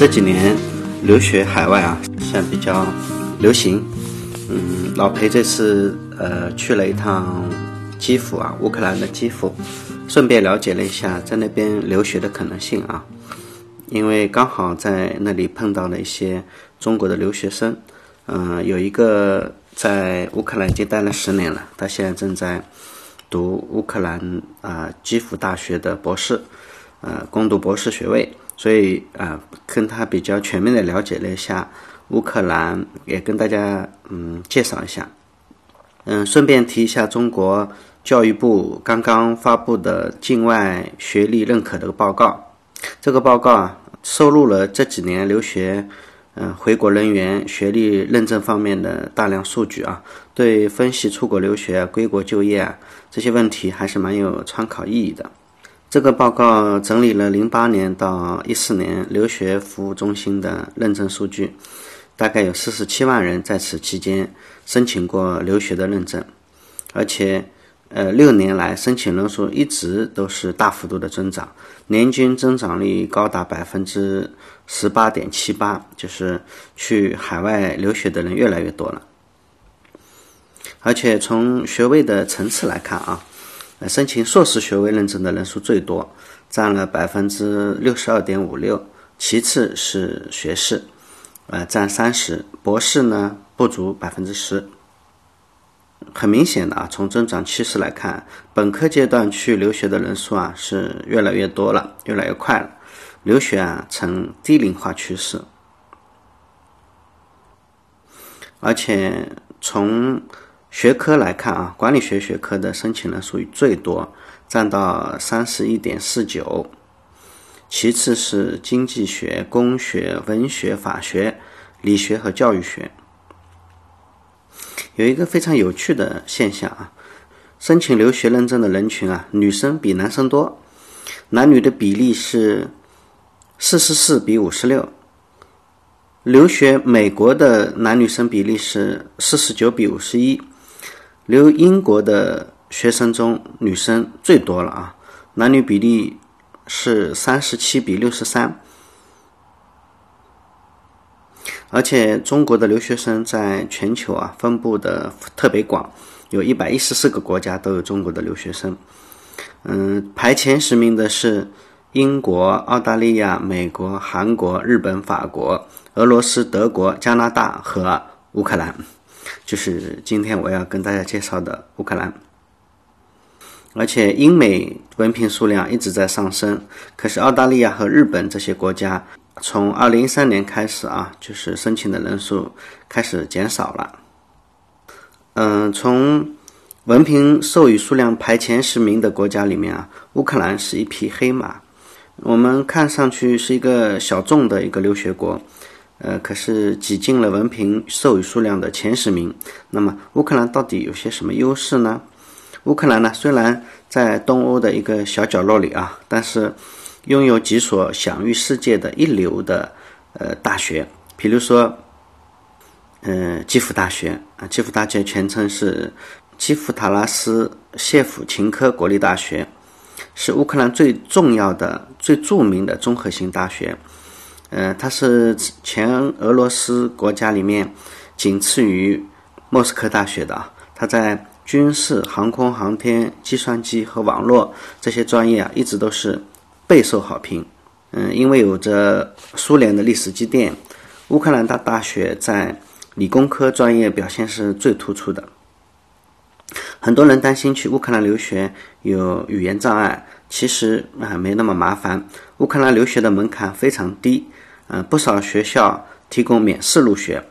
这几年留学海外啊，现在比较流行。嗯，老裴这次呃去了一趟基辅啊，乌克兰的基辅，顺便了解了一下在那边留学的可能性啊。因为刚好在那里碰到了一些中国的留学生，嗯，有一个在乌克兰已经待了十年了，他现在正在读乌克兰啊基辅大学的博士，呃，攻读博士学位。所以啊，跟他比较全面的了解了一下乌克兰，也跟大家嗯介绍一下，嗯，顺便提一下中国教育部刚刚发布的境外学历认可的报告。这个报告啊，收录了这几年留学嗯回国人员学历认证方面的大量数据啊，对分析出国留学、归国就业啊这些问题还是蛮有参考意义的。这个报告整理了零八年到一四年留学服务中心的认证数据，大概有四十七万人在此期间申请过留学的认证，而且，呃，六年来申请人数一直都是大幅度的增长，年均增长率高达百分之十八点七八，就是去海外留学的人越来越多了，而且从学位的层次来看啊。申请硕士学位认证的人数最多，占了百分之六十二点五六，其次是学士，呃，占三十，博士呢不足百分之十。很明显的啊，从增长趋势来看，本科阶段去留学的人数啊是越来越多了，越来越快了，留学啊呈低龄化趋势，而且从。学科来看啊，管理学学科的申请人数最多，占到三十一点四九，其次是经济学、工学、文学、法学、理学和教育学。有一个非常有趣的现象啊，申请留学认证的人群啊，女生比男生多，男女的比例是四十四比五十六。留学美国的男女生比例是四十九比五十一。留英国的学生中，女生最多了啊，男女比例是三十七比六十三。而且中国的留学生在全球啊分布的特别广，有一百一十四个国家都有中国的留学生。嗯，排前十名的是英国、澳大利亚、美国、韩国、日本、法国、俄罗斯、德国、加拿大和乌克兰。就是今天我要跟大家介绍的乌克兰，而且英美文凭数量一直在上升，可是澳大利亚和日本这些国家从二零一三年开始啊，就是申请的人数开始减少了。嗯，从文凭授予数量排前十名的国家里面啊，乌克兰是一匹黑马。我们看上去是一个小众的一个留学国。呃，可是挤进了文凭授予数量的前十名。那么，乌克兰到底有些什么优势呢？乌克兰呢，虽然在东欧的一个小角落里啊，但是拥有几所享誉世界的一流的呃大学，比如说，呃，基辅大学啊，基辅大学全称是基辅塔拉斯谢甫琴科国立大学，是乌克兰最重要的、最著名的综合性大学。呃，它是前俄罗斯国家里面仅次于莫斯科大学的啊。它在军事、航空航天、计算机和网络这些专业啊，一直都是备受好评。嗯，因为有着苏联的历史积淀，乌克兰大大学在理工科专业表现是最突出的。很多人担心去乌克兰留学有语言障碍，其实啊没那么麻烦。乌克兰留学的门槛非常低。嗯，不少学校提供免试入学。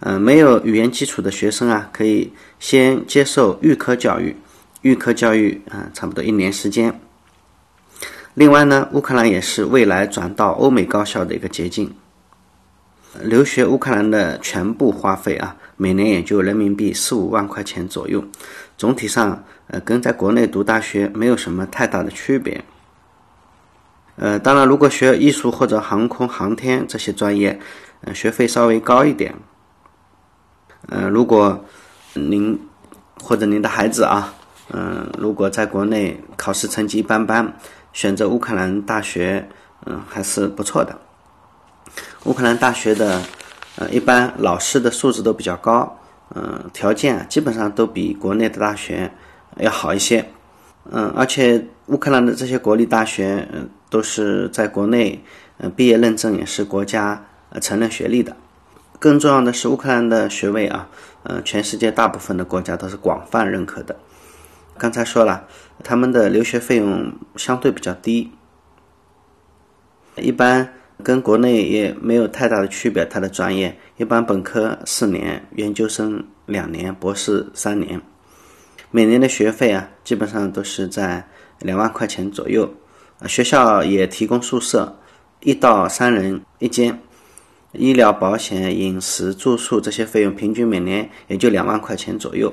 嗯，没有语言基础的学生啊，可以先接受预科教育。预科教育啊，差不多一年时间。另外呢，乌克兰也是未来转到欧美高校的一个捷径。留学乌克兰的全部花费啊，每年也就人民币四五万块钱左右。总体上，呃，跟在国内读大学没有什么太大的区别。呃，当然，如果学艺术或者航空航天这些专业，呃，学费稍微高一点。呃，如果您或者您的孩子啊，嗯，如果在国内考试成绩一般般，选择乌克兰大学，嗯，还是不错的。乌克兰大学的呃一般老师的素质都比较高，嗯，条件基本上都比国内的大学要好一些，嗯，而且乌克兰的这些国立大学，嗯，都是在国内，呃，毕业认证也是国家呃承认学历的。更重要的是，乌克兰的学位啊，呃，全世界大部分的国家都是广泛认可的。刚才说了，他们的留学费用相对比较低，一般跟国内也没有太大的区别。他的专业一般本科四年，研究生两年，博士三年。每年的学费啊，基本上都是在两万块钱左右。学校也提供宿舍，一到三人一间。医疗保险、饮食住宿这些费用，平均每年也就两万块钱左右。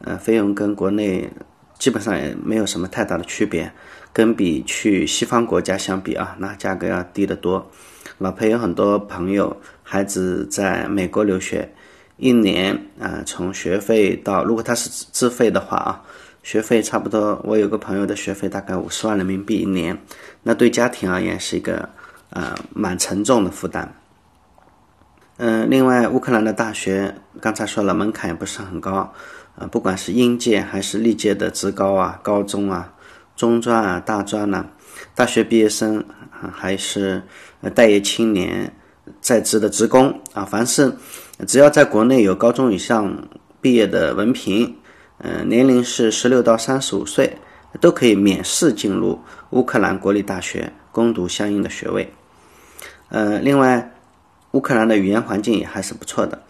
呃，费用跟国内。基本上也没有什么太大的区别，跟比去西方国家相比啊，那价格要低得多。老裴有很多朋友孩子在美国留学，一年啊，从学费到如果他是自费的话啊，学费差不多。我有个朋友的学费大概五十万人民币一年，那对家庭而言是一个呃蛮沉重的负担。嗯，另外乌克兰的大学刚才说了，门槛也不是很高。啊，不管是应届还是历届的职高啊、高中啊、中专啊、大专呐，大学毕业生还是待业青年、在职的职工啊，凡是只要在国内有高中以上毕业的文凭，呃，年龄是十六到三十五岁，都可以免试进入乌克兰国立大学攻读相应的学位。呃，另外，乌克兰的语言环境也还是不错的。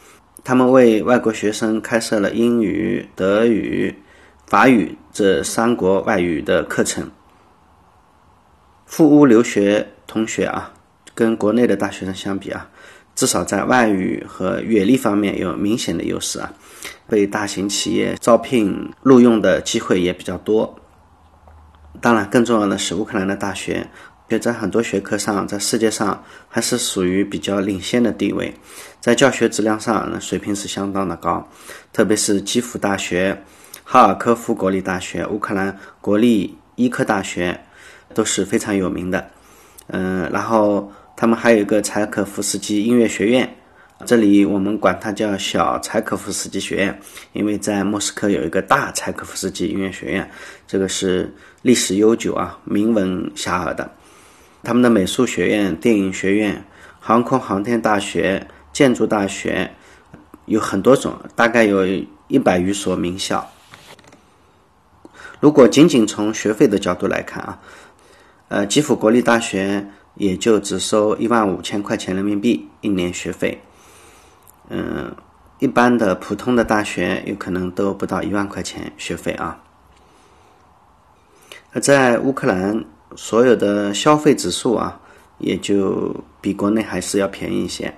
他们为外国学生开设了英语、德语、法语这三国外语的课程。赴乌留学同学啊，跟国内的大学生相比啊，至少在外语和阅历方面有明显的优势啊，被大型企业招聘录用的机会也比较多。当然，更重要的是乌克兰的大学。也在很多学科上，在世界上还是属于比较领先的地位，在教学质量上水平是相当的高，特别是基辅大学、哈尔科夫国立大学、乌克兰国立医科大学都是非常有名的。嗯，然后他们还有一个柴可夫斯基音乐学院，这里我们管它叫小柴可夫斯基学院，因为在莫斯科有一个大柴可夫斯基音乐学院，这个是历史悠久啊，名闻遐迩的。他们的美术学院、电影学院、航空航天大学、建筑大学有很多种，大概有一百余所名校。如果仅仅从学费的角度来看啊，呃，基辅国立大学也就只收一万五千块钱人民币一年学费。嗯，一般的普通的大学有可能都不到一万块钱学费啊。而在乌克兰。所有的消费指数啊，也就比国内还是要便宜一些。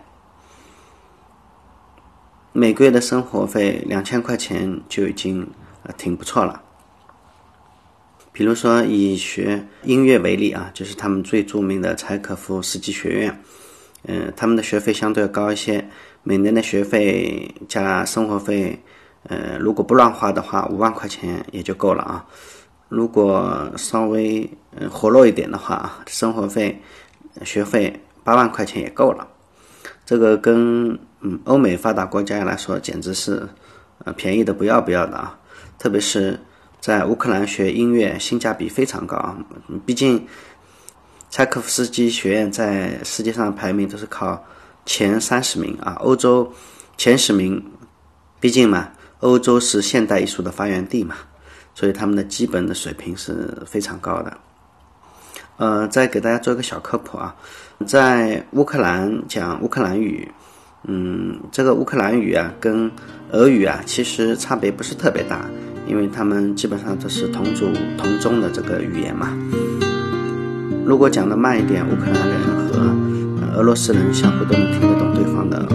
每个月的生活费两千块钱就已经呃挺不错了。比如说以学音乐为例啊，就是他们最著名的柴可夫斯基学院，嗯，他们的学费相对要高一些，每年的学费加生活费，呃，如果不乱花的话，五万块钱也就够了啊。如果稍微嗯活络一点的话啊，生活费、学费八万块钱也够了。这个跟嗯欧美发达国家来说，简直是呃便宜的不要不要的啊！特别是在乌克兰学音乐，性价比非常高啊。毕竟柴可夫斯基学院在世界上排名都是靠前三十名啊，欧洲前十名。毕竟嘛，欧洲是现代艺术的发源地嘛。所以他们的基本的水平是非常高的。呃，再给大家做一个小科普啊，在乌克兰讲乌克兰语，嗯，这个乌克兰语啊跟俄语啊其实差别不是特别大，因为他们基本上都是同族同宗的这个语言嘛。如果讲的慢一点，乌克兰人和俄罗斯人相互都能听得懂对方的。